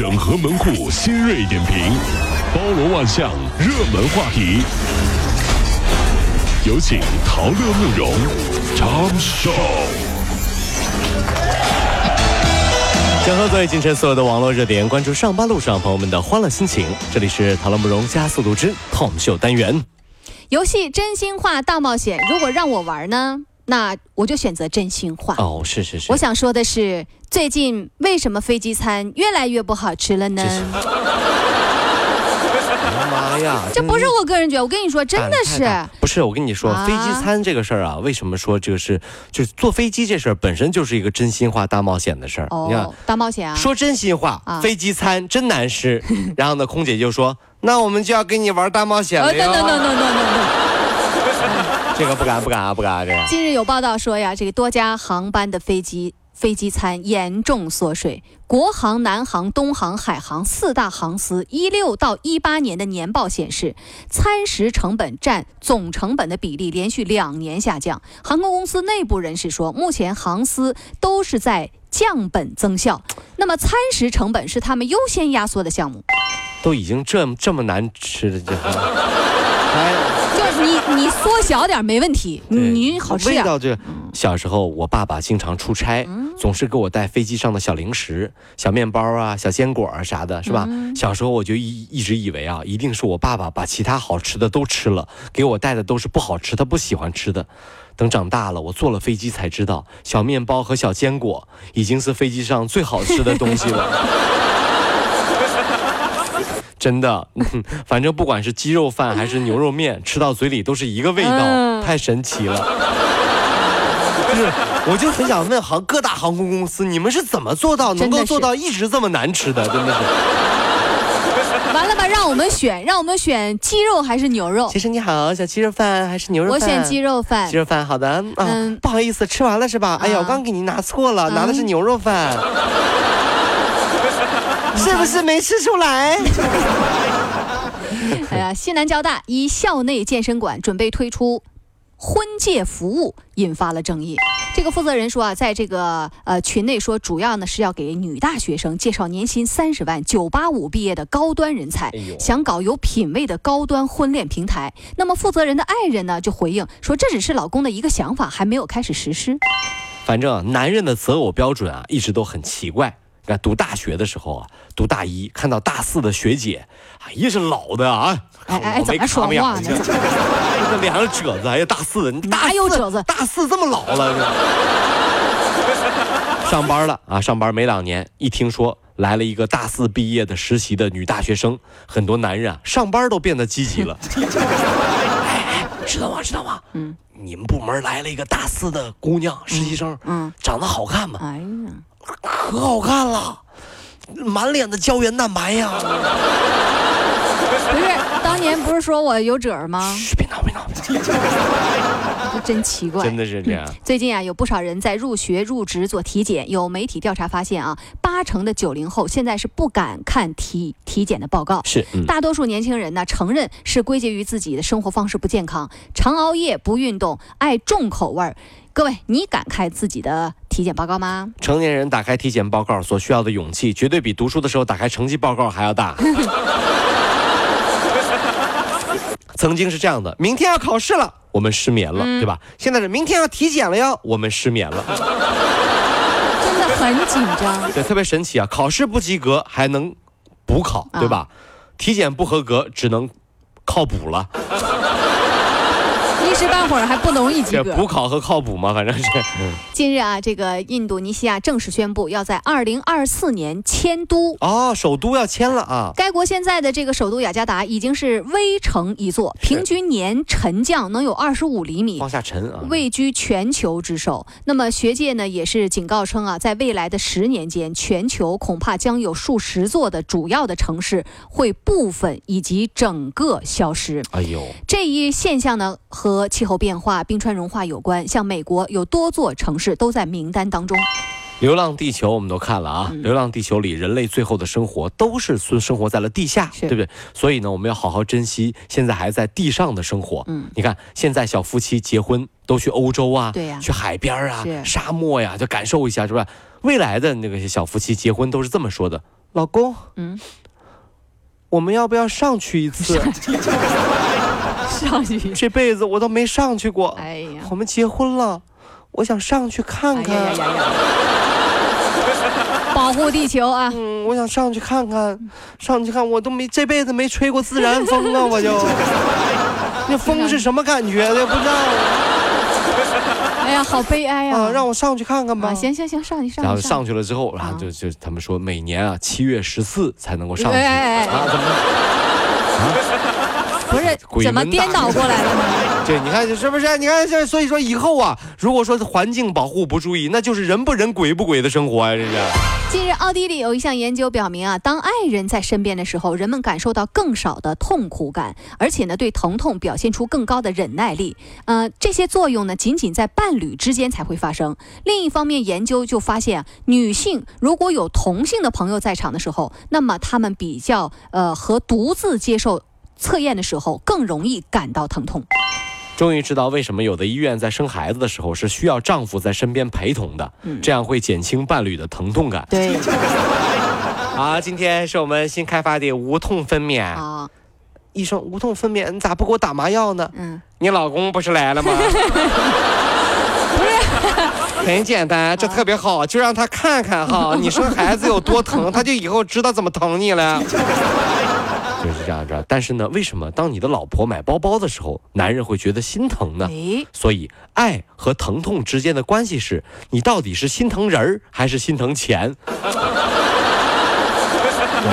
整合门户新锐点评，包罗万象，热门话题。有请陶乐慕容长寿。整合最近晨所有的网络热点，关注上班路上朋友们的欢乐心情。这里是陶乐慕容加速度之 Tom 秀单元。游戏真心话大冒险，如果让我玩呢，那我就选择真心话。哦，是是是。我想说的是，最近为什么飞机餐越来越不好吃了呢？妈呀！这不是我个人觉得，我跟你说，真的是不是？我跟你说，飞机餐这个事儿啊，为什么说这个是就是坐飞机这事儿本身就是一个真心话大冒险的事儿？你看，大冒险啊！说真心话，飞机餐真难吃。然后呢，空姐就说：“那我们就要跟你玩大冒险了。”no no no no no no！这个不敢不敢啊不敢啊这个。近日有报道说呀，这个多家航班的飞机。飞机餐严重缩水，国航、南航、东航、海航四大航司一六到一八年的年报显示，餐食成本占总成本的比例连续两年下降。航空公司内部人士说，目前航司都是在降本增效，那么餐食成本是他们优先压缩的项目。都已经这这么难吃的这。就 你你缩小点没问题，你好吃味道这，小时候我爸爸经常出差，总是给我带飞机上的小零食、小面包啊、小坚果啊啥的，是吧？小时候我就一一直以为啊，一定是我爸爸把其他好吃的都吃了，给我带的都是不好吃、他不喜欢吃的。等长大了，我坐了飞机才知道，小面包和小坚果已经是飞机上最好吃的东西了。真的，反正不管是鸡肉饭还是牛肉面，吃到嘴里都是一个味道，太神奇了。就是，我就很想问航各大航空公司，你们是怎么做到能够做到一直这么难吃的？真的是。完了吧，让我们选，让我们选鸡肉还是牛肉？先生你好，小鸡肉饭还是牛肉饭？我选鸡肉饭。鸡肉饭，好的。嗯，不好意思，吃完了是吧？哎呀，我刚给您拿错了，拿的是牛肉饭。是不是没吃出来？哎呀，西南交大一校内健身馆准备推出婚介服务，引发了争议。这个负责人说啊，在这个呃群内说，主要呢是要给女大学生介绍年薪三十万、九八五毕业的高端人才，想搞有品位的高端婚恋平台。那么负责人的爱人呢就回应说，这只是老公的一个想法，还没有开始实施。反正男人的择偶标准啊，一直都很奇怪。那读大学的时候啊，读大一看到大四的学姐，哎呀是老的啊，哎哎怎么说话呢？这脸上褶子，哎呀大四，哪有褶子？大四这么老了，上班了啊，上班没两年，一听说来了一个大四毕业的实习的女大学生，很多男人啊上班都变得积极了。哎，知道吗？知道吗？嗯，你们部门来了一个大四的姑娘实习生，嗯，长得好看吗？哎呀。可好看了，满脸的胶原蛋白呀！不是，当年不是说我有褶吗？嘘，别闹，别闹，真奇怪，真的是这样。最近啊，有不少人在入学、入职做体检。有媒体调查发现啊，八成的九零后现在是不敢看体体检的报告。是，大多数年轻人呢，承认是归结于自己的生活方式不健康，常熬夜、不运动、爱重口味儿。各位，你敢看自己的？体检报告吗？成年人打开体检报告所需要的勇气，绝对比读书的时候打开成绩报告还要大。曾经是这样的，明天要考试了，我们失眠了，对吧？现在是明天要体检了哟，我们失眠了。真的很紧张。对，特别神奇啊！考试不及格还能补考，对吧？体检不合格只能靠补了。一时半会儿还不容易及格。补考和靠谱吗？反正是。近日啊，这个印度尼西亚正式宣布要在二零二四年迁都。哦，首都要迁了啊！该国现在的这个首都雅加达已经是危城一座，平均年沉降能有二十五厘米，往下沉啊，位居全球之首。那么学界呢也是警告称啊，在未来的十年间，全球恐怕将有数十座的主要的城市会部分以及整个消失。哎呦，这一现象呢和和气候变化、冰川融化有关，像美国有多座城市都在名单当中。《流浪地球》我们都看了啊，《流浪地球》里人类最后的生活都是生生活在了地下，对不对？所以呢，我们要好好珍惜现在还在地上的生活。嗯，你看现在小夫妻结婚都去欧洲啊，对呀，去海边啊，沙漠呀，就感受一下，是吧？未来的那个小夫妻结婚都是这么说的：老公，嗯，我们要不要上去一次？上去。这辈子我都没上去过。哎呀，我们结婚了，我想上去看看。哎呀呀呀呀！保护地球啊！嗯，我想上去看看，上去看，我都没这辈子没吹过自然风啊，我就。那风是什么感觉的？不知道哎呀，好悲哀呀！啊，让我上去看看吧。啊，行行行，上去上去。然后上去了之后，然后啊就就他们说每年啊七月十四才能够上去哎哎哎啊，怎么？不是鬼怎么颠倒过来了呢？对，你看是不是？你看这，所以说以后啊，如果说是环境保护不注意，那就是人不人鬼不鬼的生活啊，这是。近日，奥地利有一项研究表明啊，当爱人在身边的时候，人们感受到更少的痛苦感，而且呢，对疼痛表现出更高的忍耐力。呃，这些作用呢，仅仅在伴侣之间才会发生。另一方面，研究就发现啊，女性如果有同性的朋友在场的时候，那么她们比较呃和独自接受测验的时候更容易感到疼痛。终于知道为什么有的医院在生孩子的时候是需要丈夫在身边陪同的，嗯这样会减轻伴侣的疼痛感。对 好，今天是我们新开发的无痛分娩。啊，医生，无痛分娩，你咋不给我打麻药呢？嗯，你老公不是来了吗？很简单，这特别好，就让他看看哈，你生孩子有多疼，他就以后知道怎么疼你了。就是这样着，但是呢，为什么当你的老婆买包包的时候，男人会觉得心疼呢？哎，所以，爱和疼痛之间的关系是，你到底是心疼人儿还是心疼钱？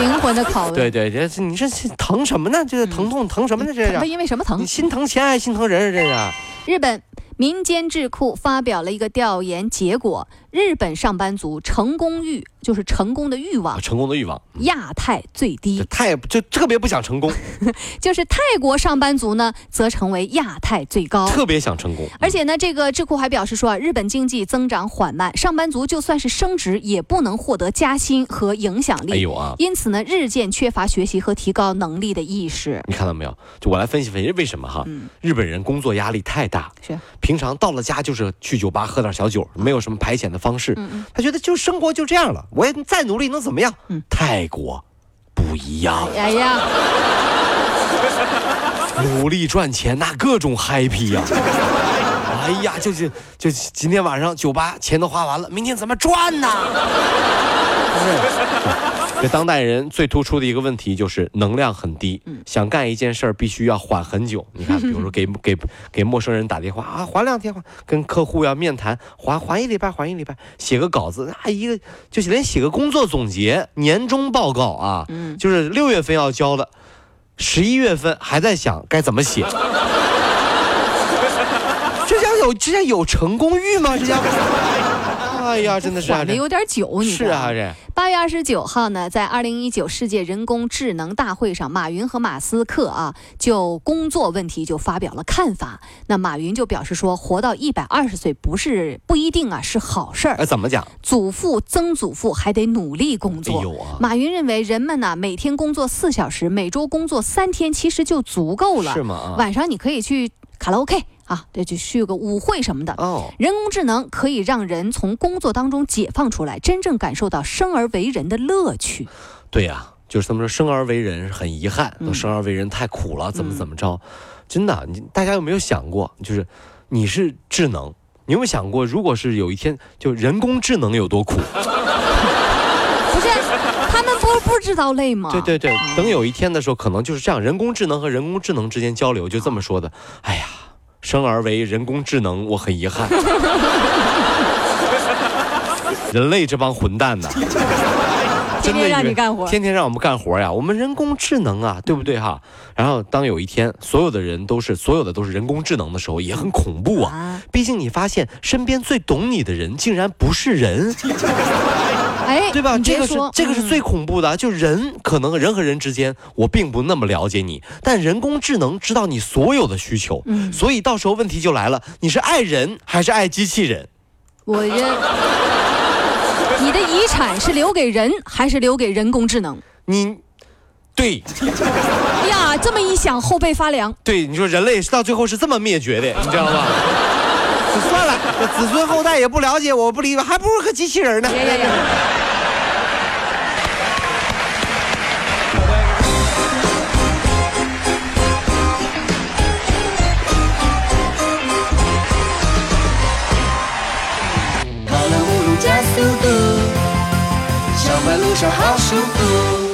灵魂的拷问。对对，这你这疼什么呢？这个疼痛疼什么呢？这他是因为什么疼你？心疼钱还是心疼人儿？这是。日本民间智库发表了一个调研结果，日本上班族成功欲就是成功的欲望啊，，成功的欲望，亚太最这低，太就特别不想成功，就是泰国上班族呢则成为亚太最高。特别想成功。而且呢，这个智库还表示说啊，日本经济增长缓慢，上班族就算是升职，也不能获得加薪和影响力。哎呦啊，因此呢，日渐缺乏学习和提高能力的意识。你看到没有？就我来分析分析为什么哈？嗯日本人工作压力太大，是，平常到了家就是去酒吧喝点小酒，没有什么排遣的方式。嗯嗯，他觉得就生活就这样了，我也再努力能怎么样？嗯泰国不一样，哎呀，努力赚钱那各种 happy 呀、哎呀，就是就今天晚上酒吧钱都花完了，明天怎么赚呢？是 这当代人最突出的一个问题就是能量很低，嗯想干一件事儿必须要缓很久。你看，比如说给 给给陌生人打电话啊，缓两天，缓跟客户要面谈，缓缓一礼拜，缓一礼拜，写个稿子啊，一个就是连写个工作总结、年终报告啊，嗯，就是六月份要交的，十一月份还在想该怎么写。这叫有这叫有成功欲吗？这叫，哎呀，真的是缓的有点久，你是啊，这八月二十九号呢，在二零一九世界人工智能大会上，马云和马斯克啊就工作问题就发表了看法。那马云就表示说，活到一百二十岁不是不一定啊是好事儿，哎怎么讲？祖父、曾祖父还得努力工哎作。呦啊，马云认为，人们呢每天工作四小时，每周工作三天，其实就足够了。是吗？啊，晚上你可以去卡拉 OK 啊，对，就去个舞会什么的。哦，人工智能可以让人从工作当中解放出来，真正感受到生而为人的乐趣。对呀、就是他们说生而为人很遗憾，生而为人太苦了，怎么怎么着？真的，你大家有没有想过，就是你是智能，你有没有想过，如果是有一天就人工智能有多苦？不是，他们不不知道累吗？对对对，嗯等有一天的时候，可能就是这样，人工智能和人工智能之间交流就这么说的。哎呀，生而为人工智能，我很遗憾。人类这帮混蛋呐，真的让你干活。天天让我们干活呀，我们人工智能啊，对不对哈？然后当有一天所有的人都是所有的都是人工智能的时候，也很恐怖啊。啊，毕竟你发现身边最懂你的人竟然不是人，哎，对吧？这个是这个是最恐怖的啊，就人可能人和人之间我并不那么了解你，但人工智能知道你所有的需求，嗯所以到时候问题就来了，你是爱人还是爱机器人？我认，你的遗产是留给人还是留给人工智能？你对哎 呀，这么一想，后背发凉。对，你说人类到最后是这么灭绝的，你知道吗？算了，这子孙后代也不了解我，不理我，还不如个机器人呢。路上好舒服。